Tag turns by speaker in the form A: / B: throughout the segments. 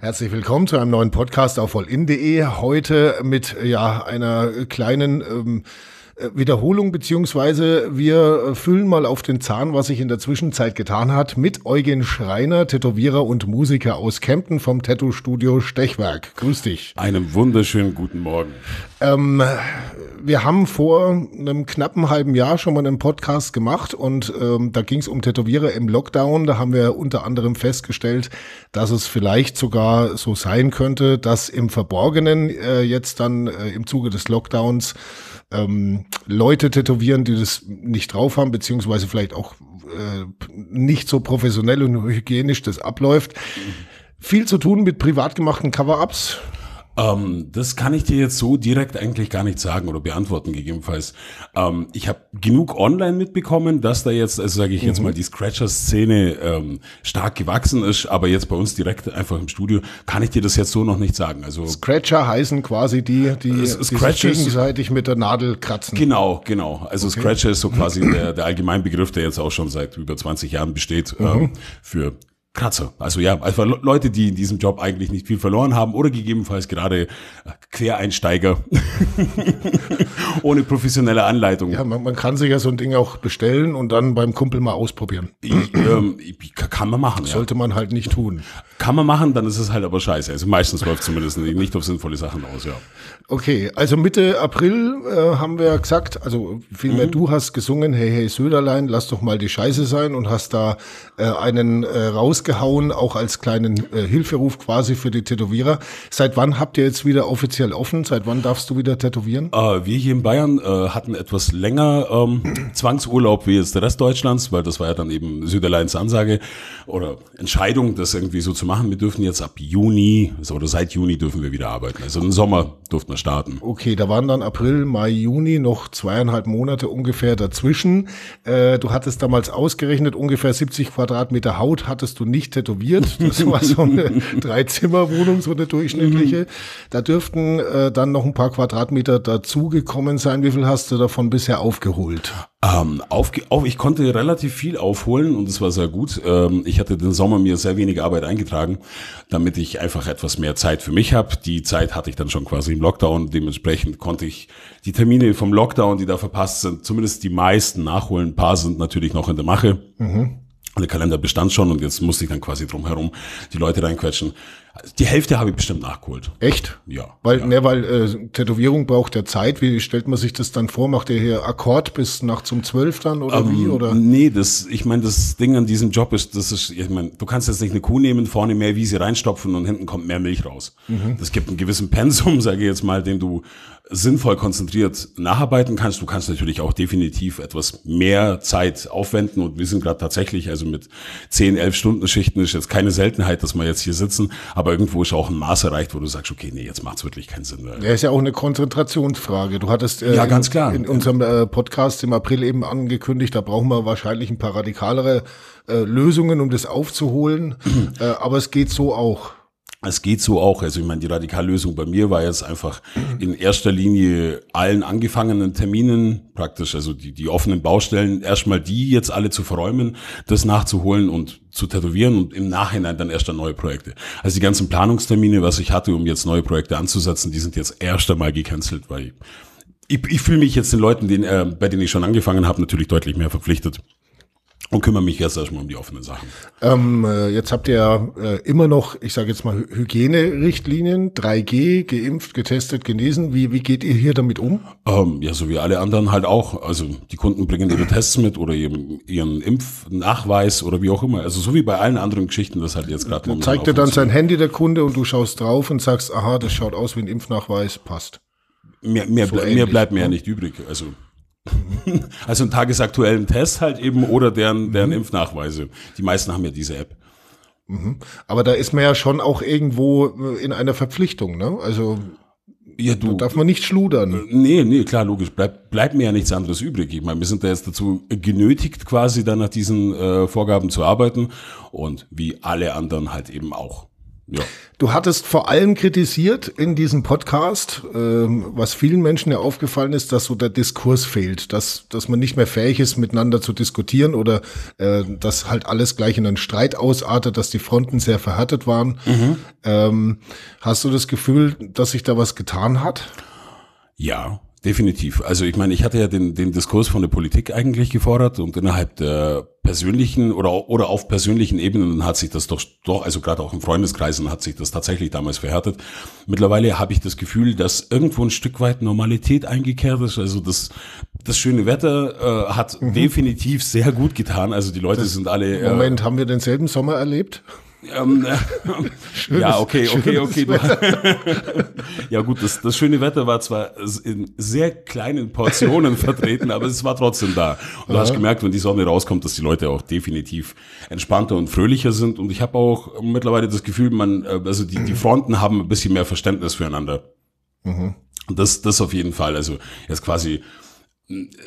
A: Herzlich willkommen zu einem neuen Podcast auf vollin.de. Heute mit ja einer kleinen ähm, äh, Wiederholung, beziehungsweise wir füllen mal auf den Zahn, was sich in der Zwischenzeit getan hat, mit Eugen Schreiner, Tätowierer und Musiker aus Kempten vom Tattoo-Studio Stechwerk. Grüß dich.
B: Einen wunderschönen guten Morgen.
A: Ähm, wir haben vor einem knappen halben Jahr schon mal einen Podcast gemacht und ähm, da ging es um Tätowierer im Lockdown. Da haben wir unter anderem festgestellt, dass es vielleicht sogar so sein könnte, dass im Verborgenen äh, jetzt dann äh, im Zuge des Lockdowns ähm, Leute tätowieren, die das nicht drauf haben, beziehungsweise vielleicht auch äh, nicht so professionell und hygienisch das abläuft. Viel zu tun mit privat gemachten Cover-Ups.
B: Ähm, das kann ich dir jetzt so direkt eigentlich gar nicht sagen oder beantworten gegebenenfalls. Ähm, ich habe genug online mitbekommen, dass da jetzt, also sage ich jetzt mhm. mal, die Scratcher-Szene ähm, stark gewachsen ist, aber jetzt bei uns direkt einfach im Studio kann ich dir das jetzt so noch nicht sagen. Also
A: Scratcher heißen quasi die, die, die sich gegenseitig mit der Nadel kratzen.
B: Genau, genau. Also okay. Scratcher ist so quasi der, der Allgemeinbegriff, der jetzt auch schon seit über 20 Jahren besteht mhm. ähm, für Kratzer. Also ja, also Leute, die in diesem Job eigentlich nicht viel verloren haben oder gegebenenfalls gerade äh, Quereinsteiger ohne professionelle Anleitung.
A: Ja, man, man, kann sich ja so ein Ding auch bestellen und dann beim Kumpel mal ausprobieren.
B: Ich, ähm, kann man machen.
A: Sollte ja. man halt nicht tun.
B: Kann man machen, dann ist es halt aber scheiße. Also meistens läuft zumindest nicht auf sinnvolle Sachen aus, ja.
A: Okay, also Mitte April äh, haben wir gesagt, also vielmehr mhm. du hast gesungen, hey, hey Söderlein, lass doch mal die Scheiße sein und hast da äh, einen äh, rausgehauen, auch als kleinen äh, Hilferuf quasi für die Tätowierer. Seit wann habt ihr jetzt wieder offiziell offen? Seit wann darfst du wieder tätowieren?
B: Äh, wir hier in Bayern äh, hatten etwas länger ähm, Zwangsurlaub wie jetzt der Rest Deutschlands, weil das war ja dann eben Süderleins Ansage oder Entscheidung, das irgendwie so zu machen. Wir dürfen jetzt ab Juni, also, oder seit Juni dürfen wir wieder arbeiten. Also im Sommer durften wir starten.
A: Okay, da waren dann April, Mai, Juni noch zweieinhalb Monate ungefähr dazwischen. Äh, du hattest damals ausgerechnet, ungefähr 70 Quadratmeter Haut hattest du nicht tätowiert. Das war so eine Dreizimmerwohnung, so eine durchschnittliche. Da dürften äh, dann noch ein paar Quadratmeter dazugekommen sein. Wie viel hast du davon bisher aufgeholt?
B: Ähm, auf, auf, ich konnte relativ viel aufholen und es war sehr gut. Ähm, ich hatte den Sommer mir sehr wenig Arbeit eingetragen, damit ich einfach etwas mehr Zeit für mich habe. Die Zeit hatte ich dann schon quasi im Lockdown. Dementsprechend konnte ich die Termine vom Lockdown, die da verpasst sind, zumindest die meisten nachholen. Ein paar sind natürlich noch in der Mache. Mhm. Und der Kalender bestand schon und jetzt musste ich dann quasi drumherum die Leute reinquetschen. Die Hälfte habe ich bestimmt nachgeholt.
A: Echt?
B: Ja.
A: Weil,
B: ja.
A: Ne, weil äh, Tätowierung braucht ja Zeit. Wie stellt man sich das dann vor? Macht ihr hier Akkord bis nach zum Zwölf dann oder ähm, wie? Oder?
B: Nee, das, ich meine, das Ding an diesem Job ist, das ist, ich meine, du kannst jetzt nicht eine Kuh nehmen, vorne mehr Wiese reinstopfen und hinten kommt mehr Milch raus. Mhm. Das gibt einen gewissen Pensum, sage ich jetzt mal, den du sinnvoll konzentriert nacharbeiten kannst. Du kannst natürlich auch definitiv etwas mehr Zeit aufwenden und wir sind gerade tatsächlich, also mit 10, 11 Stunden Schichten ist jetzt keine Seltenheit, dass wir jetzt hier sitzen, aber irgendwo ist auch ein Maß erreicht, wo du sagst, okay, nee, jetzt macht es wirklich keinen Sinn.
A: Ja, ist ja auch eine Konzentrationsfrage. Du hattest äh,
B: ja, ganz klar.
A: in, in unserem äh, Podcast im April eben angekündigt, da brauchen wir wahrscheinlich ein paar radikalere äh, Lösungen, um das aufzuholen, äh, aber es geht so auch.
B: Es geht so auch. Also ich meine, die Radikallösung bei mir war jetzt einfach in erster Linie allen angefangenen Terminen praktisch, also die, die offenen Baustellen, erstmal die jetzt alle zu verräumen, das nachzuholen und zu tätowieren und im Nachhinein dann erst dann neue Projekte. Also die ganzen Planungstermine, was ich hatte, um jetzt neue Projekte anzusetzen, die sind jetzt erst einmal gecancelt, weil ich, ich fühle mich jetzt den Leuten, den, äh, bei denen ich schon angefangen habe, natürlich deutlich mehr verpflichtet und kümmere mich jetzt erstmal um die offenen Sachen.
A: Ähm, äh, jetzt habt ihr ja äh, immer noch, ich sage jetzt mal, Hygienerichtlinien, 3G, geimpft, getestet, genesen. Wie, wie geht ihr hier damit um?
B: Ähm, ja, so wie alle anderen halt auch. Also die Kunden bringen ihre Tests mit oder ihren, ihren Impfnachweis oder wie auch immer. Also so wie bei allen anderen Geschichten, das halt jetzt gerade
A: Zeigt dir dann sein Handy der Kunde und du schaust drauf und sagst, aha, das schaut aus wie ein Impfnachweis, passt.
B: Mehr, mehr, so ble mehr bleibt mir ja nicht übrig. Also also einen tagesaktuellen Test halt eben oder deren, deren mhm. Impfnachweise. Die meisten haben ja diese App.
A: Mhm. Aber da ist man ja schon auch irgendwo äh, in einer Verpflichtung, ne? Also ja, du, da darf man nicht schludern. Äh,
B: nee, nee, klar, logisch. Bleibt mir ja nichts anderes übrig. Ich meine, wir sind da jetzt dazu genötigt, quasi dann nach diesen äh, Vorgaben zu arbeiten und wie alle anderen halt eben auch. Ja.
A: Du hattest vor allem kritisiert in diesem Podcast, ähm, was vielen Menschen ja aufgefallen ist, dass so der Diskurs fehlt, dass, dass man nicht mehr fähig ist, miteinander zu diskutieren oder äh, dass halt alles gleich in einen Streit ausartet, dass die Fronten sehr verhärtet waren. Mhm. Ähm, hast du das Gefühl, dass sich da was getan hat?
B: Ja, Definitiv. Also ich meine, ich hatte ja den, den Diskurs von der Politik eigentlich gefordert und innerhalb der persönlichen oder, oder auf persönlichen Ebenen hat sich das doch, doch also gerade auch in Freundeskreisen hat sich das tatsächlich damals verhärtet. Mittlerweile habe ich das Gefühl, dass irgendwo ein Stück weit Normalität eingekehrt ist. Also das, das schöne Wetter äh, hat mhm. definitiv sehr gut getan. Also die Leute das sind alle.
A: Äh, Moment, haben wir denselben Sommer erlebt? Ähm,
B: schönes, ja, okay, okay, okay. ja gut, das, das schöne Wetter war zwar in sehr kleinen Portionen vertreten, aber es war trotzdem da. Und du hast gemerkt, wenn die Sonne rauskommt, dass die Leute auch definitiv entspannter und fröhlicher sind. Und ich habe auch mittlerweile das Gefühl, man, äh, also die, die Fronten haben ein bisschen mehr Verständnis füreinander. Mhm. Und das, das auf jeden Fall. Also jetzt quasi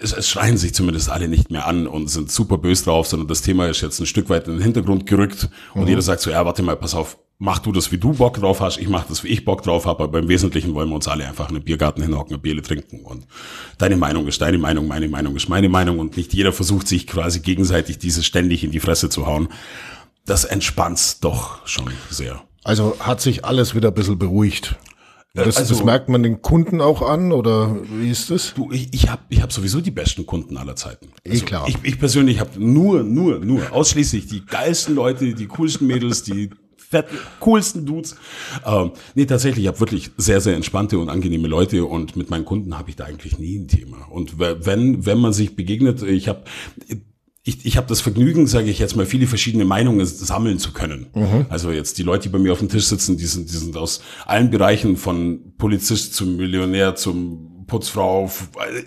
B: es, es schreien sich zumindest alle nicht mehr an und sind super böse drauf, sondern das Thema ist jetzt ein Stück weit in den Hintergrund gerückt und mhm. jeder sagt so, ja, warte mal, pass auf, mach du das, wie du Bock drauf hast, ich mach das, wie ich Bock drauf habe, aber im Wesentlichen wollen wir uns alle einfach in den Biergarten hinhocken, ein Bierle trinken und deine Meinung ist deine Meinung, meine Meinung ist meine Meinung und nicht jeder versucht sich quasi gegenseitig diese ständig in die Fresse zu hauen. Das entspannt's doch schon sehr.
A: Also hat sich alles wieder ein bisschen beruhigt. Das, also, das merkt man den Kunden auch an oder wie ist das?
B: Du, ich, ich habe ich hab sowieso die besten Kunden aller Zeiten.
A: Eh also, eh klar.
B: Ich, ich persönlich habe nur, nur, nur ausschließlich die geilsten Leute, die coolsten Mädels, die fetten, coolsten Dudes. Ähm, nee, tatsächlich, ich habe wirklich sehr, sehr entspannte und angenehme Leute und mit meinen Kunden habe ich da eigentlich nie ein Thema. Und wenn, wenn man sich begegnet, ich habe ich, ich habe das Vergnügen, sage ich jetzt mal, viele verschiedene Meinungen sammeln zu können. Mhm. Also jetzt die Leute, die bei mir auf dem Tisch sitzen, die sind, die sind aus allen Bereichen von Polizist zum Millionär zum Putzfrau,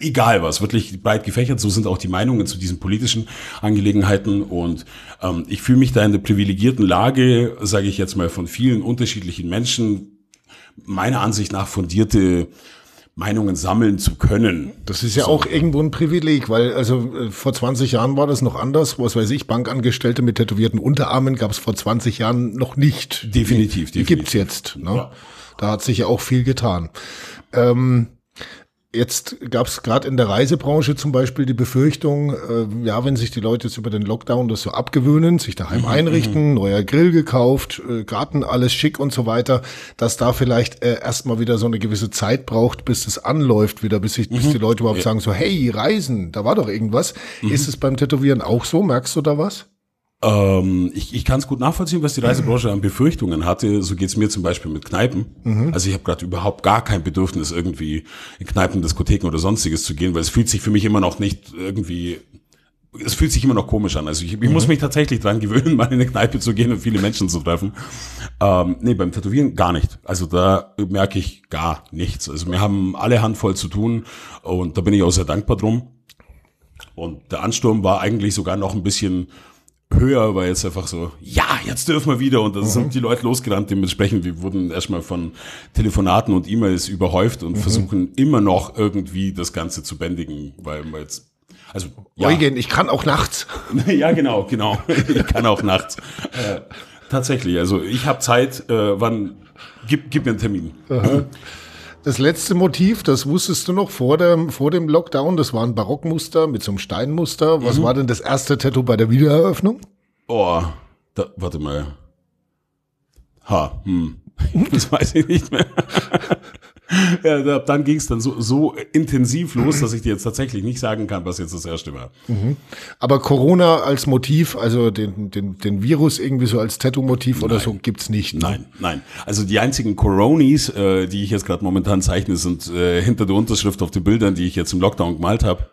B: egal was, wirklich breit gefächert. So sind auch die Meinungen zu diesen politischen Angelegenheiten. Und ähm, ich fühle mich da in der privilegierten Lage, sage ich jetzt mal, von vielen unterschiedlichen Menschen, meiner Ansicht nach fundierte Meinungen sammeln zu können.
A: Das ist ja so. auch irgendwo ein Privileg, weil also äh, vor 20 Jahren war das noch anders. Was weiß ich, Bankangestellte mit tätowierten Unterarmen gab es vor 20 Jahren noch nicht.
B: Definitiv,
A: die, die definitiv. gibt's jetzt. Ne? Ja. Da hat sich ja auch viel getan. Ähm, Jetzt gab es gerade in der Reisebranche zum Beispiel die Befürchtung, äh, ja, wenn sich die Leute jetzt über den Lockdown das so abgewöhnen, sich daheim mhm, einrichten, mhm. neuer Grill gekauft, äh, Garten alles schick und so weiter, dass da vielleicht äh, erstmal wieder so eine gewisse Zeit braucht, bis es anläuft wieder, bis, sich, mhm. bis die Leute überhaupt ja. sagen so, hey, Reisen, da war doch irgendwas. Mhm. Ist es beim Tätowieren auch so? Merkst du da was?
B: Ähm, ich ich kann es gut nachvollziehen, was die Reisebranche an Befürchtungen hatte. So geht's mir zum Beispiel mit Kneipen. Mhm. Also ich habe gerade überhaupt gar kein Bedürfnis, irgendwie in Kneipen, Diskotheken oder sonstiges zu gehen, weil es fühlt sich für mich immer noch nicht irgendwie es fühlt sich immer noch komisch an. Also ich, ich mhm. muss mich tatsächlich dran gewöhnen, mal in eine Kneipe zu gehen und viele Menschen zu treffen. Ähm, nee, beim Tätowieren gar nicht. Also da merke ich gar nichts. Also wir haben alle Handvoll zu tun und da bin ich auch sehr dankbar drum. Und der Ansturm war eigentlich sogar noch ein bisschen höher, weil jetzt einfach so, ja, jetzt dürfen wir wieder und dann mhm. sind die Leute losgerannt. Dementsprechend, wir wurden erstmal von Telefonaten und E-Mails überhäuft und mhm. versuchen immer noch irgendwie das Ganze zu bändigen, weil wir jetzt
A: also ja. Eugen, ich kann auch nachts.
B: ja, genau, genau. Ich kann auch nachts. Äh, tatsächlich, also ich habe Zeit, äh, wann gib, gib mir einen Termin. Aha.
A: Das letzte Motiv, das wusstest du noch vor dem, vor dem Lockdown, das war ein Barockmuster mit so einem Steinmuster. Was mhm. war denn das erste Tattoo bei der Wiedereröffnung?
B: Oh, da, warte mal. Ha, hm. Das weiß ich nicht mehr. Ja, dann ging es dann so, so intensiv los, dass ich dir jetzt tatsächlich nicht sagen kann, was jetzt das erste war.
A: Mhm. Aber Corona als Motiv, also den, den, den Virus irgendwie so als Tattoo-Motiv oder so gibt's nicht.
B: Ne? Nein, nein. Also die einzigen Coronis, äh, die ich jetzt gerade momentan zeichne, sind äh, hinter der Unterschrift auf den Bildern, die ich jetzt im Lockdown gemalt habe.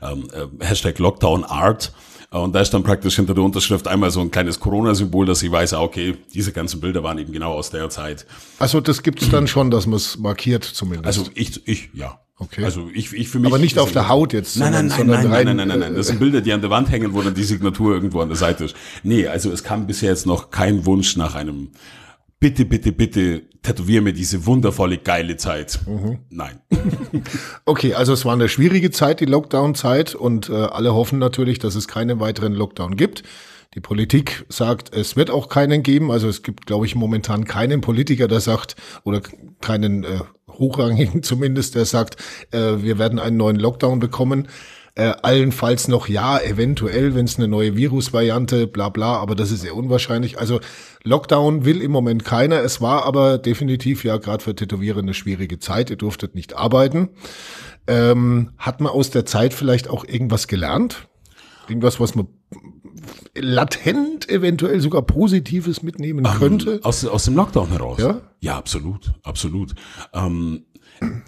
B: Ähm, äh, Hashtag Lockdown Art. Und da ist dann praktisch hinter der Unterschrift einmal so ein kleines Corona-Symbol, dass ich weiß, ah, okay, diese ganzen Bilder waren eben genau aus der Zeit.
A: Also das gibt es dann schon, dass man es markiert zumindest.
B: Also ich, ich ja.
A: Okay.
B: Also ich, ich für mich.
A: Aber nicht auf der Haut jetzt.
B: Nein, nein, nein, nein, nein, nein, nein, nein. Das sind Bilder, die an der Wand hängen, wo dann die Signatur irgendwo an der Seite ist. Nee, also es kam bisher jetzt noch kein Wunsch nach einem bitte, bitte, bitte tätowier mir diese wundervolle, geile Zeit. Mhm. Nein.
A: okay, also es war eine schwierige Zeit, die Lockdown-Zeit und äh, alle hoffen natürlich, dass es keinen weiteren Lockdown gibt. Die Politik sagt, es wird auch keinen geben. Also es gibt, glaube ich, momentan keinen Politiker, der sagt, oder keinen äh, hochrangigen zumindest, der sagt, äh, wir werden einen neuen Lockdown bekommen. Äh, allenfalls noch ja, eventuell, wenn es eine neue Virusvariante, bla bla, aber das ist sehr unwahrscheinlich. Also Lockdown will im Moment keiner. Es war aber definitiv ja gerade für Tätowierer eine schwierige Zeit. Ihr durftet nicht arbeiten. Ähm, hat man aus der Zeit vielleicht auch irgendwas gelernt? Irgendwas, was man latent eventuell sogar Positives mitnehmen
B: Ähm,
A: könnte?
B: aus, aus dem Lockdown heraus.
A: Ja?
B: Ja, absolut, absolut. Ähm,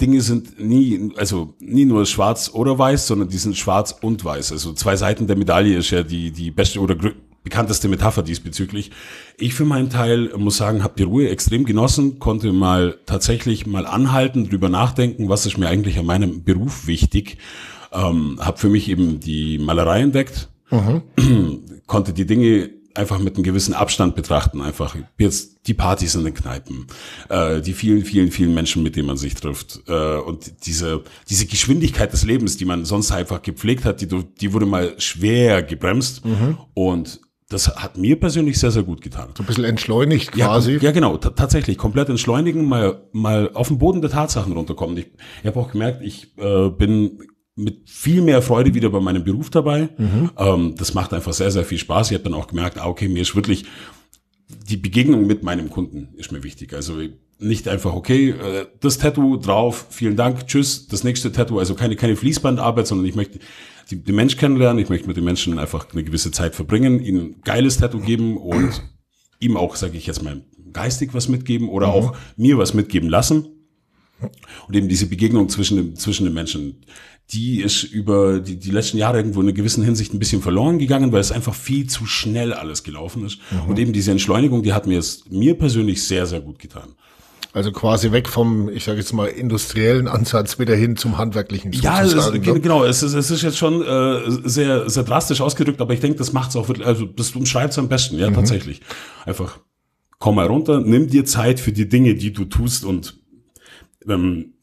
B: Dinge sind nie, also nie nur schwarz oder weiß, sondern die sind schwarz und weiß. Also zwei Seiten der Medaille ist ja die, die beste oder bekannteste Metapher diesbezüglich. Ich für meinen Teil muss sagen, habe die Ruhe extrem genossen, konnte mal tatsächlich mal anhalten, drüber nachdenken, was ist mir eigentlich an meinem Beruf wichtig. Ähm, habe für mich eben die Malerei entdeckt, konnte die Dinge einfach mit einem gewissen Abstand betrachten. Einfach jetzt die Partys in den Kneipen, äh, die vielen, vielen, vielen Menschen, mit denen man sich trifft äh, und diese diese Geschwindigkeit des Lebens, die man sonst einfach gepflegt hat, die die wurde mal schwer gebremst und das hat mir persönlich sehr, sehr gut getan.
A: So ein bisschen entschleunigt
B: Ja,
A: quasi.
B: ja, genau, ta- tatsächlich. Komplett entschleunigen, mal, mal auf den Boden der Tatsachen runterkommen. Ich, ich habe auch gemerkt, ich äh, bin mit viel mehr Freude wieder bei meinem Beruf dabei. Ähm, das macht einfach sehr, sehr viel Spaß. Ich habe dann auch gemerkt, ah, okay, mir ist wirklich die Begegnung mit meinem Kunden ist mir wichtig. Also nicht einfach, okay, äh, das Tattoo drauf, vielen Dank, tschüss, das nächste Tattoo, also keine, keine Fließbandarbeit, sondern ich möchte die, den Mensch kennenlernen, ich möchte mit den Menschen einfach eine gewisse Zeit verbringen, ihnen ein geiles Tattoo geben und ihm auch, sage ich jetzt mal, geistig was mitgeben oder auch mir was mitgeben lassen. Und eben diese Begegnung zwischen, dem, zwischen den Menschen, die ist über die, die letzten Jahre irgendwo in einer gewissen Hinsicht ein bisschen verloren gegangen, weil es einfach viel zu schnell alles gelaufen ist. Und eben diese Entschleunigung, die hat mir es mir persönlich sehr, sehr gut getan.
A: Also quasi weg vom, ich sage jetzt mal, industriellen Ansatz wieder hin zum handwerklichen
B: Ja, es ist,
A: ne?
B: genau, es ist, es ist jetzt schon äh, sehr, sehr drastisch ausgedrückt, aber ich denke, das macht es auch wirklich, also das umschreibt es am besten, ja, tatsächlich. Einfach, komm mal runter, nimm dir Zeit für die Dinge, die du tust und ähm,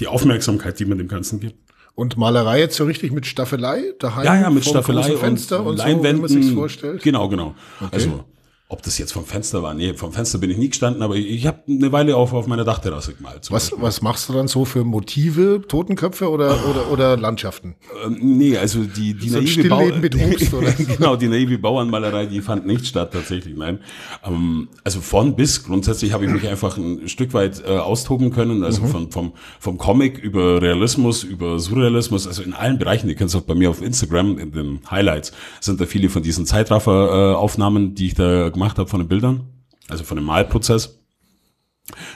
B: die Aufmerksamkeit, die man dem Ganzen gibt.
A: Und Malerei jetzt so richtig mit Staffelei daheim?
B: Ja, ja, mit Staffelei
A: großen Fenster und,
B: Leinwänden.
A: so, wie man sich's vorstellt.
B: Genau, genau. Also, ob das jetzt vom Fenster war, nee, vom Fenster bin ich nie gestanden, aber ich, ich habe eine Weile auf, auf meiner Dachterrasse gemalt.
A: Was, was machst du dann so für Motive? Totenköpfe oder, oder, oder Landschaften?
B: Ähm, nee, also die, die
A: So
B: naive Bau
A: Stillleben mit Obst, oder?
B: genau, die naive Bauernmalerei, die fand nicht statt tatsächlich, nein. Ähm, also von bis grundsätzlich habe ich mich einfach ein Stück weit äh, austoben können, also von, vom, vom Comic über Realismus, über Surrealismus, also in allen Bereichen. Ihr könnt es auch bei mir auf Instagram, in den Highlights, sind da viele von diesen Zeitraffer-Aufnahmen, die ich da gemacht habe von den Bildern, also von dem Malprozess.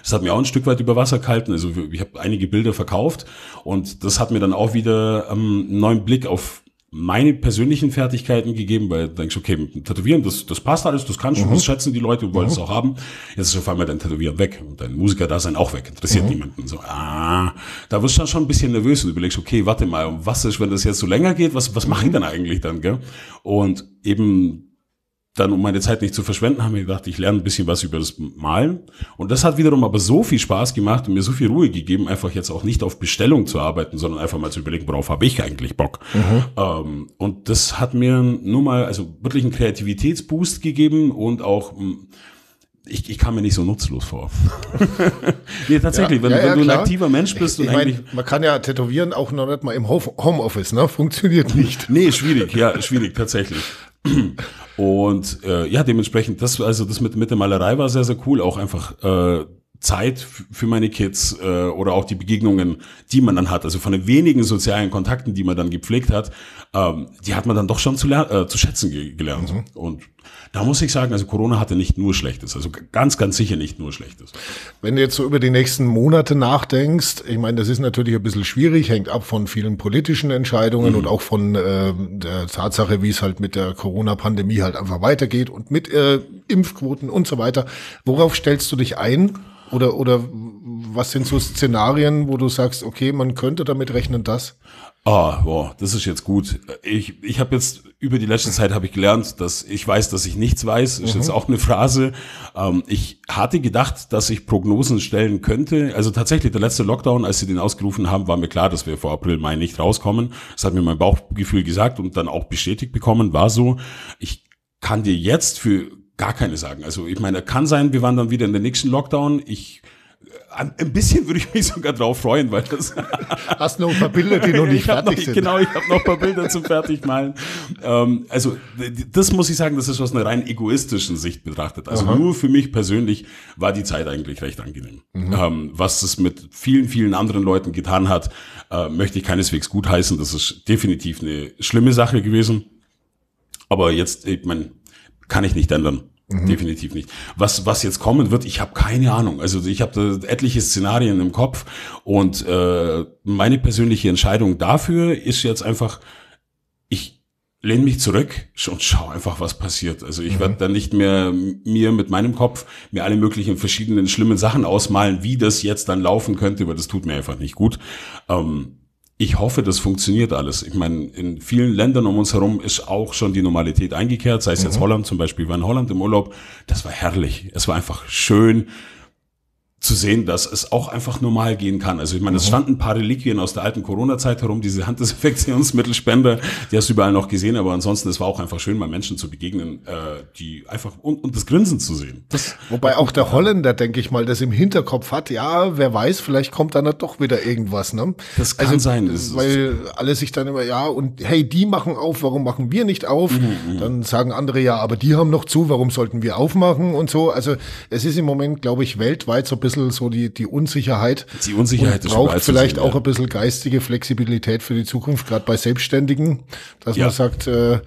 B: Das hat mir auch ein Stück weit über Wasser gehalten. Also ich habe einige Bilder verkauft und das hat mir dann auch wieder ähm, einen neuen Blick auf meine persönlichen Fertigkeiten gegeben, weil du denkst, okay, mit Tätowieren, das, das passt alles, das kannst du, das schätzen die Leute, du wolltest es auch haben. Jetzt ist auf einmal dein Tätowieren weg und dein Musiker-Dasein auch weg, interessiert niemanden. So, ah, da wirst du dann schon ein bisschen nervös und überlegst, okay, warte mal, was ist, wenn das jetzt so länger geht, was, was mache ich denn eigentlich dann, gell? Und eben dann, um meine Zeit nicht zu verschwenden, haben wir gedacht, ich lerne ein bisschen was über das Malen. Und das hat wiederum aber so viel Spaß gemacht und mir so viel Ruhe gegeben, einfach jetzt auch nicht auf Bestellung zu arbeiten, sondern einfach mal zu überlegen, worauf habe ich eigentlich Bock. Ähm, und das hat mir nur mal, also wirklich einen Kreativitätsboost gegeben und auch, mh, ich, ich kam mir nicht so nutzlos vor. nee, tatsächlich,
A: Ja,
B: wenn,
A: ja, ja,
B: wenn du ein
A: klar.
B: aktiver Mensch bist und
A: Ich
B: eigentlich
A: meine, man kann ja tätowieren auch noch nicht mal im Ho- Homeoffice, ne? Funktioniert nicht.
B: Nee, schwierig, ja, schwierig, tatsächlich. Und äh, ja, dementsprechend, das, also das mit, mit der Malerei war sehr, sehr cool. Auch einfach äh, Zeit für meine Kids äh, oder auch die Begegnungen, die man dann hat. Also von den wenigen sozialen Kontakten, die man dann gepflegt hat, ähm, die hat man dann doch schon zu, äh, zu schätzen ge gelernt. Und da muss ich sagen, also Corona hatte nicht nur Schlechtes, also ganz, ganz sicher nicht nur Schlechtes.
A: Wenn du jetzt so über die nächsten Monate nachdenkst, ich meine, das ist natürlich ein bisschen schwierig, hängt ab von vielen politischen Entscheidungen und auch von äh, der Tatsache, wie es halt mit der Corona-Pandemie halt einfach weitergeht und mit äh, Impfquoten und so weiter. Worauf stellst du dich ein Oder, oder was sind so Szenarien, wo du sagst, okay, man könnte damit rechnen, dass?
B: Ah, boah, das ist jetzt gut. Ich, ich habe jetzt über die letzte Zeit habe ich gelernt, dass ich weiß, dass ich nichts weiß. Ist mhm. jetzt auch eine Phrase. Ähm, ich hatte gedacht, dass ich Prognosen stellen könnte. Also tatsächlich der letzte Lockdown, als sie den ausgerufen haben, war mir klar, dass wir vor April, Mai nicht rauskommen. Das hat mir mein Bauchgefühl gesagt und dann auch bestätigt bekommen. War so. Ich kann dir jetzt für gar keine sagen. Also ich meine, kann sein, wir waren dann wieder in den nächsten Lockdown. Ich ein bisschen würde ich mich sogar drauf freuen, weil das.
A: Hast noch ein paar Bilder, die noch nicht fertig
B: noch,
A: sind.
B: Genau, ich habe noch ein paar Bilder zum Fertigmalen. Ähm, also das muss ich sagen, das ist aus einer rein egoistischen Sicht betrachtet. Also Aha. nur für mich persönlich war die Zeit eigentlich recht angenehm. Mhm. Ähm, was es mit vielen, vielen anderen Leuten getan hat, äh, möchte ich keineswegs gutheißen. Das ist definitiv eine schlimme Sache gewesen. Aber jetzt, ich meine, kann ich nicht ändern. Mhm. Definitiv nicht. Was, was jetzt kommen wird, ich habe keine Ahnung. Also ich habe etliche Szenarien im Kopf und äh, meine persönliche Entscheidung dafür ist jetzt einfach, ich lehne mich zurück und schau einfach, was passiert. Also ich mhm. werde dann nicht mehr mir mit meinem Kopf mir alle möglichen verschiedenen schlimmen Sachen ausmalen, wie das jetzt dann laufen könnte, weil das tut mir einfach nicht gut. Ähm, ich hoffe, das funktioniert alles. Ich meine, in vielen Ländern um uns herum ist auch schon die Normalität eingekehrt, sei es mhm. jetzt Holland zum Beispiel, war in Holland im Urlaub, das war herrlich. Es war einfach schön zu sehen, dass es auch einfach normal gehen kann. Also ich meine, es mhm. standen ein paar Reliquien aus der alten Corona-Zeit herum, diese Handdesinfektionsmittelspender, die hast du überall noch gesehen, aber ansonsten, es war auch einfach schön, mal Menschen zu begegnen, äh, die einfach und, und das Grinsen zu sehen. Das
A: Wobei auch der Holländer, denke ich mal, das im Hinterkopf hat, ja, wer weiß, vielleicht kommt dann doch wieder irgendwas, ne?
B: Das kann also, sein.
A: Das weil alle sich dann immer, ja, und hey, die machen auf, warum machen wir nicht auf? Mhm, mhm, dann sagen andere, ja, aber die haben noch zu, warum sollten wir aufmachen und so. Also es ist im Moment, glaube ich, weltweit so ein bisschen bisschen so die, die Unsicherheit.
B: Die Unsicherheit
A: und braucht vielleicht sehen, auch ja. ein bisschen geistige Flexibilität für die Zukunft, gerade bei Selbstständigen, dass ja. man sagt, äh,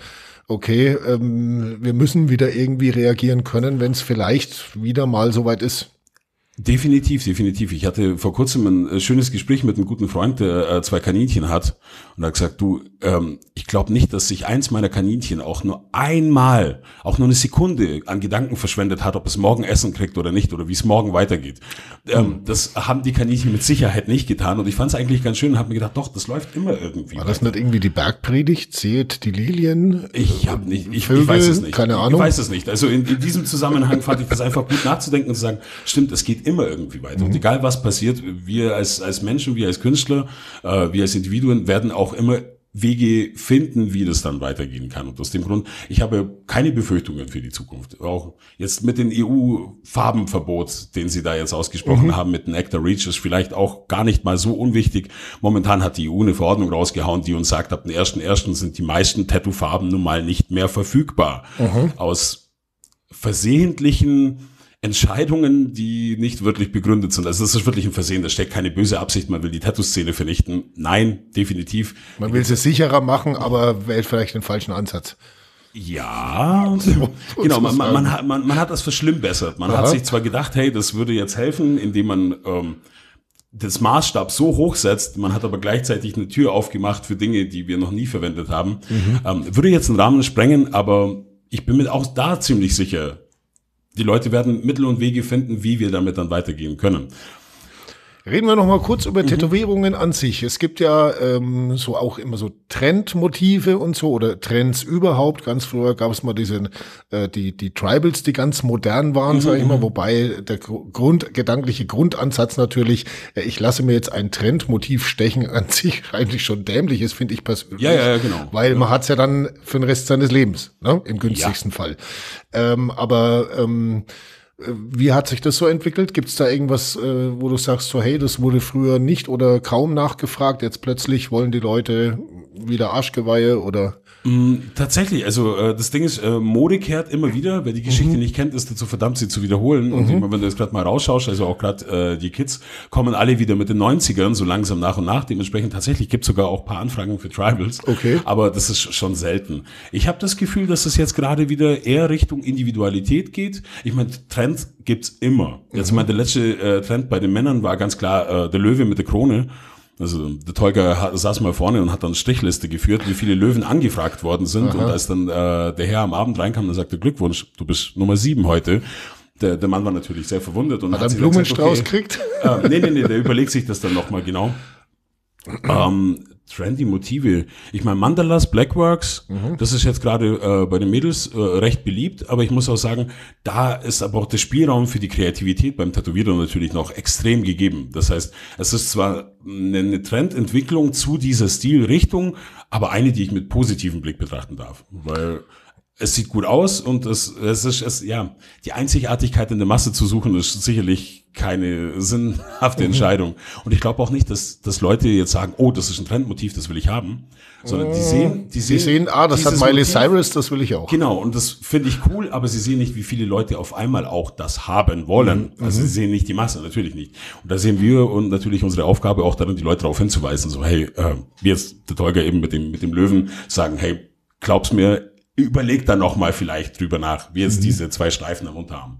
A: okay, ähm, wir müssen wieder irgendwie reagieren können, wenn es vielleicht wieder mal soweit ist.
B: Definitiv, definitiv. Ich hatte vor kurzem ein äh, schönes Gespräch mit einem guten Freund, der äh, zwei Kaninchen hat und er hat gesagt, du, ähm, ich glaube nicht, dass sich eins meiner Kaninchen auch nur einmal, auch nur eine Sekunde an Gedanken verschwendet hat, ob es morgen Essen kriegt oder nicht oder wie es morgen weitergeht. Ähm, mhm. Das haben die Kaninchen mit Sicherheit nicht getan und ich fand es eigentlich ganz schön und habe mir gedacht, doch, das läuft immer irgendwie.
A: War das nicht irgendwie die Bergpredigt? Seht die Lilien?
B: Ich habe nicht, ich, Vögel, ich weiß es nicht.
A: Keine Ahnung.
B: Ich weiß es nicht. Also in, in diesem Zusammenhang fand ich das einfach gut nachzudenken und zu sagen, stimmt, es geht immer irgendwie weiter. Mhm. Und egal was passiert, wir als, als Menschen, wir als Künstler, äh, wir als Individuen werden auch immer Wege finden, wie das dann weitergehen kann. Und aus dem Grund, ich habe keine Befürchtungen für die Zukunft. Auch jetzt mit dem EU-Farbenverbot, den Sie da jetzt ausgesprochen mhm. haben, mit dem Actor Reach, ist vielleicht auch gar nicht mal so unwichtig. Momentan hat die EU eine Verordnung rausgehauen, die uns sagt, ab dem 1.1. sind die meisten Tattoo-Farben nun mal nicht mehr verfügbar. Mhm. Aus versehentlichen Entscheidungen, die nicht wirklich begründet sind. Also das ist wirklich ein Versehen, da steckt keine böse Absicht, man will die Tattoo-Szene vernichten. Nein, definitiv.
A: Man will sie sicherer machen, aber wählt vielleicht den falschen Ansatz.
B: Ja, genau, man, man, man, hat, man, man hat das verschlimmbessert. Man Aha. hat sich zwar gedacht, hey, das würde jetzt helfen, indem man ähm, das Maßstab so hoch setzt, man hat aber gleichzeitig eine Tür aufgemacht für Dinge, die wir noch nie verwendet haben. Mhm. Ähm, würde jetzt einen Rahmen sprengen, aber ich bin mir auch da ziemlich sicher, die Leute werden Mittel und Wege finden, wie wir damit dann weitergehen können.
A: Reden wir noch mal kurz über mhm. Tätowierungen an sich. Es gibt ja ähm, so auch immer so Trendmotive und so oder Trends überhaupt. Ganz früher gab es mal diese äh, die die Tribals, die ganz modern waren, mhm. sage ich mal. Mhm. Wobei der Grund gedankliche Grundansatz natürlich, äh, ich lasse mir jetzt ein Trendmotiv stechen, an sich eigentlich schon dämlich ist, finde ich persönlich.
B: Ja, ja, ja, genau.
A: Weil
B: ja.
A: man hat's ja dann für den Rest seines Lebens, ne? im günstigsten ja. Fall. Ähm, aber ähm, wie hat sich das so entwickelt? Gibt es da irgendwas, äh, wo du sagst, so hey, das wurde früher nicht oder kaum nachgefragt, jetzt plötzlich wollen die Leute wieder Arschgeweihe oder?
B: Mm, tatsächlich, also äh, das Ding ist, äh, Mode kehrt immer wieder. Wer die Geschichte mhm. nicht kennt, ist dazu verdammt, sie zu wiederholen. Mhm. Und ich, wenn du jetzt gerade mal rausschaust, also auch gerade äh, die Kids kommen alle wieder mit den 90ern, so langsam nach und nach. Dementsprechend tatsächlich gibt sogar auch paar Anfragen für Tribals.
A: Okay.
B: Aber das ist schon selten. Ich habe das Gefühl, dass es jetzt gerade wieder eher Richtung Individualität geht. Ich meine, Trend gibt's immer. Jetzt mhm. meine, der letzte äh, Trend bei den Männern war ganz klar äh, der Löwe mit der Krone. Also der Tolga saß mal vorne und hat dann Strichliste geführt, wie viele Löwen angefragt worden sind. Aha. Und als dann äh, der Herr am Abend reinkam, dann sagte Glückwunsch, du bist Nummer sieben heute. Der, der Mann war natürlich sehr verwundert und
A: Hat
B: hat
A: einen
B: gesagt,
A: Blumenstrauß
B: okay,
A: gekriegt?
B: äh, nee, nee, nee, der überlegt sich das dann nochmal genau. ähm, trendy Motive. Ich meine, Mandalas, Blackworks, das ist jetzt gerade äh, bei den Mädels äh, recht beliebt, aber ich muss auch sagen, da ist aber auch der Spielraum für die Kreativität beim Tätowierer natürlich noch extrem gegeben. Das heißt, es ist zwar eine, eine Trendentwicklung zu dieser Stilrichtung, aber eine, die ich mit positivem Blick betrachten darf. Weil es sieht gut aus und es, es ist, es, ja, die Einzigartigkeit in der Masse zu suchen, ist sicherlich keine sinnhafte
A: Mhm.
B: Entscheidung. Und ich glaube auch nicht, dass, dass Leute jetzt sagen, oh, das ist ein Trendmotiv, das will ich haben, sondern die sehen, die sehen,
A: Sie sehen, ah, das hat Miley
B: Motiv.
A: Cyrus, das will ich auch.
B: Genau, und das finde ich cool, aber sie sehen nicht, wie viele Leute auf einmal auch das haben wollen.
A: Mhm.
B: Also sie sehen nicht die Masse, natürlich nicht. Und da sehen wir und natürlich unsere Aufgabe auch darin, die Leute darauf hinzuweisen, so, hey, äh, wie jetzt der Tolga eben mit dem, mit dem Löwen sagen, hey, glaub's mir, überleg da noch mal vielleicht drüber nach, wie
A: Mhm.
B: jetzt diese zwei Streifen am Unterarm.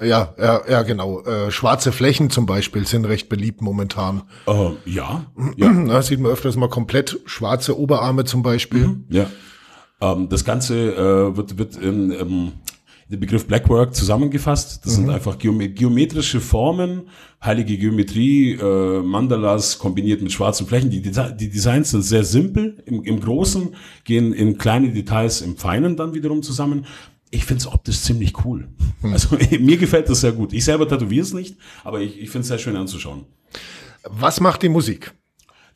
A: Ja, ja, ja, genau. Äh, schwarze Flächen zum Beispiel sind recht beliebt momentan.
B: Äh, ja, ja,
A: Da sieht man öfters mal komplett schwarze Oberarme zum Beispiel.
B: ja. Ähm, das Ganze äh, wird, wird in, ähm, den Begriff Blackwork zusammengefasst. Das sind einfach geome geometrische Formen, heilige Geometrie, äh, Mandalas kombiniert mit schwarzen Flächen. Die, Deta die Designs sind sehr simpel im, im Großen, gehen in kleine Details im Feinen dann wiederum zusammen. Ich finde es optisch ziemlich cool. Also mir gefällt das sehr gut. Ich selber tätowiere es nicht, aber ich, ich finde es sehr schön anzuschauen.
A: Was macht die Musik?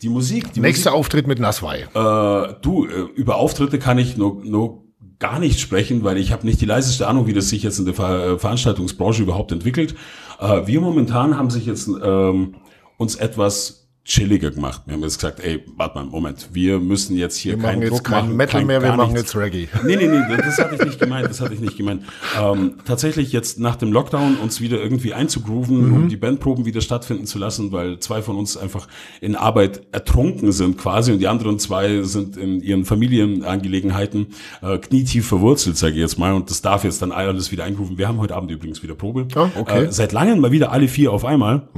B: Die Musik, die
A: Nächster Auftritt mit Naswai.
B: Äh, du, äh, über Auftritte kann ich nur, nur gar nicht sprechen, weil ich habe nicht die leiseste Ahnung, wie das sich jetzt in der Ver äh, Veranstaltungsbranche überhaupt entwickelt. Äh, wir momentan haben sich jetzt ähm, uns etwas chilliger gemacht. Wir haben jetzt gesagt, ey, warte mal, Moment, wir müssen jetzt hier
A: Wir
B: keinen
A: machen jetzt
B: Druck
A: kein
B: machen,
A: Metal
B: kein,
A: mehr, wir machen
B: nichts.
A: jetzt Reggae.
B: Nee, nee, nee, das hatte ich nicht gemeint, das hatte ich nicht gemeint. Ähm, tatsächlich jetzt nach dem Lockdown uns wieder irgendwie einzugrooven,
A: Mhm.
B: um die Bandproben wieder stattfinden zu lassen, weil zwei von uns einfach in Arbeit ertrunken sind quasi und die anderen zwei sind in ihren Familienangelegenheiten äh, knietief verwurzelt, sage ich jetzt mal, und das darf jetzt dann alles wieder eingrooven. Wir haben heute Abend übrigens wieder Probe.
A: Ah, okay.
B: Äh, seit langem mal wieder alle vier auf einmal.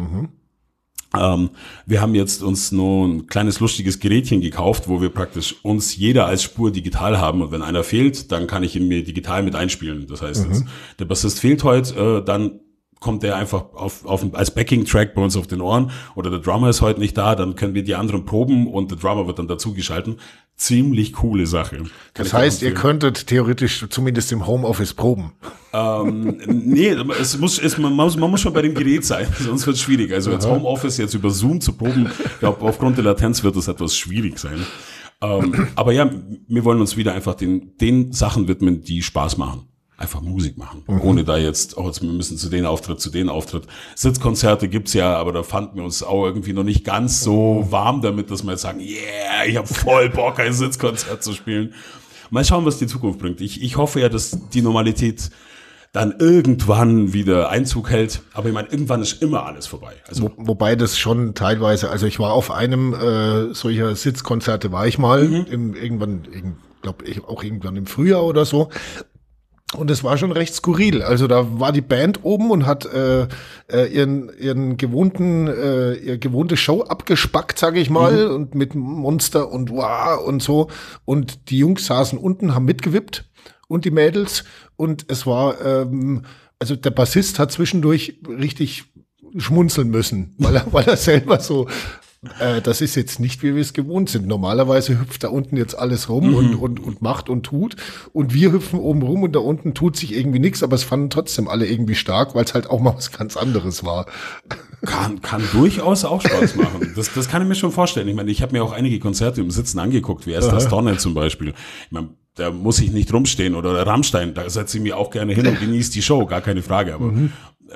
B: Ähm, wir haben jetzt uns nur ein kleines lustiges Gerätchen gekauft, wo wir praktisch uns jeder als Spur digital haben und wenn einer fehlt, dann kann ich ihn mir digital mit einspielen. Das heißt, jetzt, der Bassist fehlt heute, äh, dann kommt der einfach auf, auf als Backing-Track bei uns auf den Ohren oder der Drummer ist heute nicht da, dann können wir die anderen proben und der Drummer wird dann dazugeschalten. Ziemlich coole Sache. Kann
A: Das heißt, ihr könntet theoretisch zumindest im Homeoffice proben.
B: Ähm, nee, es muss, es, man, muss, man muss schon bei dem Gerät sein, sonst wird es schwierig. Also jetzt Homeoffice jetzt über Zoom zu proben, ich glaube, aufgrund der Latenz wird das etwas schwierig sein. Ähm, aber ja, wir wollen uns wieder einfach den, den Sachen widmen, die Spaß machen. Einfach Musik machen. Ohne da jetzt, oh, jetzt wir müssen zu den Auftritt, zu den Auftritt. Sitzkonzerte gibt's ja, aber da fanden wir uns auch irgendwie noch nicht ganz so warm damit, dass wir jetzt sagen, yeah, ich habe voll Bock, ein Sitzkonzert zu spielen. Mal schauen, was die Zukunft bringt. Ich, ich hoffe ja, dass die Normalität dann irgendwann wieder Einzug hält. Aber ich meine, irgendwann ist immer alles vorbei. Also
A: Wo, wobei das schon teilweise, also ich war auf einem äh, solcher Sitzkonzerte, war ich mal,
B: Mhm.
A: im, irgendwann, glaube ich, auch irgendwann im Frühjahr oder so. Und es war schon recht skurril. Also da war die Band oben und hat äh, äh, ihren, ihren gewohnten, äh, ihre gewohnte Show abgespackt, sage ich mal, und mit Monster und wow und so. Und die Jungs saßen unten, haben mitgewippt und die Mädels. Und es war, ähm, also der Bassist hat zwischendurch richtig schmunzeln müssen, weil er, weil er selber so, äh, das ist jetzt nicht, wie wir es gewohnt sind. Normalerweise hüpft da unten jetzt alles rum
B: Mhm.
A: und, und, und macht und tut. Und wir hüpfen oben rum und da unten tut sich irgendwie nichts, aber es fanden trotzdem alle irgendwie stark, weil es halt auch mal was ganz anderes war.
B: kann, kann durchaus auch Spaß machen. Das, das kann ich mir schon vorstellen. Ich meine, ich habe mir auch einige Konzerte im Sitzen angeguckt, wie Esther Stonne zum Beispiel. Ich meine, da muss ich nicht rumstehen oder Rammstein, da setze ich mich auch gerne hin und genieße die Show, gar keine Frage. Aber
A: Mhm.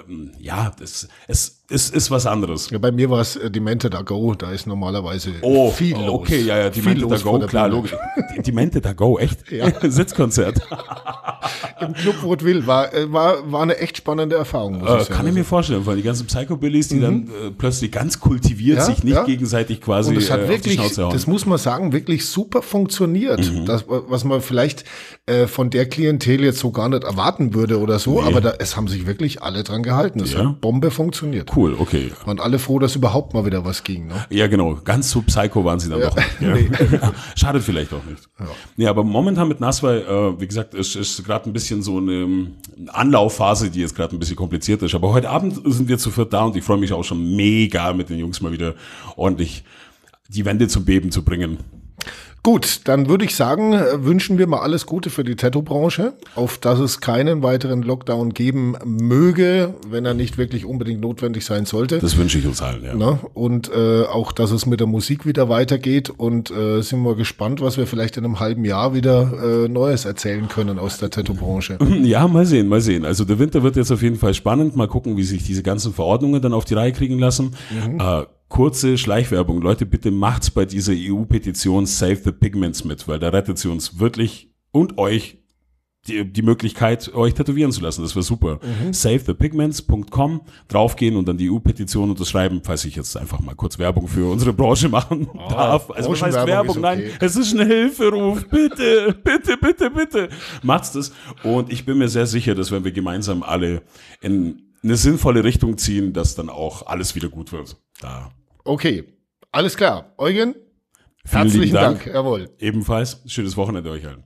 B: Ähm, ja, das, es, es ist was anderes.
A: Ja, bei mir war es äh, Demente da Go, da ist normalerweise
B: Oh,
A: viel los.
B: okay, ja, ja, die
A: viel
B: Mente da Go, klar, logisch. Die, die Mente da Go, echt?
A: Ja.
B: Sitzkonzert.
A: Im Club Woodville war, äh, war, war eine echt spannende Erfahrung, muss
B: Äh,
A: ich sagen.
B: kann ich mir vorstellen, weil die ganzen Psychobillies, die dann äh, plötzlich ganz kultiviert
A: Ja,
B: sich nicht
A: ja.
B: gegenseitig quasi
A: Und es hat
B: äh,
A: wirklich, das muss man sagen, wirklich super funktioniert.
B: Mhm.
A: Das, was man vielleicht äh, von der Klientel jetzt so gar nicht erwarten würde oder so, aber da, es haben sich wirklich alle dran gehalten. Es
B: Ja.
A: hat Bombe funktioniert.
B: cool, okay.
A: Waren alle froh, dass überhaupt mal wieder was ging. Ne?
B: Ja, genau. Ganz so psycho waren sie dann doch nicht. Ja. Schadet vielleicht auch nicht. Ja. aber momentan mit Naswai, äh, wie gesagt, ist, ist gerade ein bisschen bisschen so eine Anlaufphase, die jetzt gerade ein bisschen kompliziert ist. Aber heute Abend sind wir zu viert da und ich freue mich auch schon mega mit den Jungs mal wieder ordentlich die Wände zum Beben zu bringen.
A: Gut, dann würde ich sagen, äh, wünschen wir mal alles Gute für die Tattoo-Branche, auf dass es keinen weiteren Lockdown geben möge, wenn er nicht wirklich unbedingt notwendig sein sollte.
B: Das wünsche ich uns allen, ja.
A: Na, und äh, auch, dass es mit der Musik wieder weitergeht und äh, sind wir gespannt, was wir vielleicht in einem halben Jahr wieder äh, Neues erzählen können aus der Tattoo-Branche.
B: Ja, mal sehen, mal sehen. Also der Winter wird jetzt auf jeden Fall spannend. Mal gucken, wie sich diese ganzen Verordnungen dann auf die Reihe kriegen lassen. Mhm. Äh, kurze Schleichwerbung. Leute, bitte macht's bei dieser EU-Petition Save the Pigments mit, weil da rettet sie uns wirklich und euch die, die Möglichkeit, euch tätowieren zu lassen. Das wäre super. Mhm. SaveThePigments.com, draufgehen und dann die EU-Petition unterschreiben, falls ich jetzt einfach mal kurz Werbung für unsere Branche machen oh, darf. Also was heißt Werbung? Okay. Nein, es ist ein Hilferuf. Bitte, bitte, bitte, bitte. Macht's das. Und ich bin mir sehr sicher, dass wenn wir gemeinsam alle in eine sinnvolle Richtung ziehen, dass dann auch alles wieder gut wird. Da
A: Okay, alles klar. Eugen, Vielen herzlichen Dank. Dank.
B: Jawohl. Ebenfalls schönes Wochenende euch allen.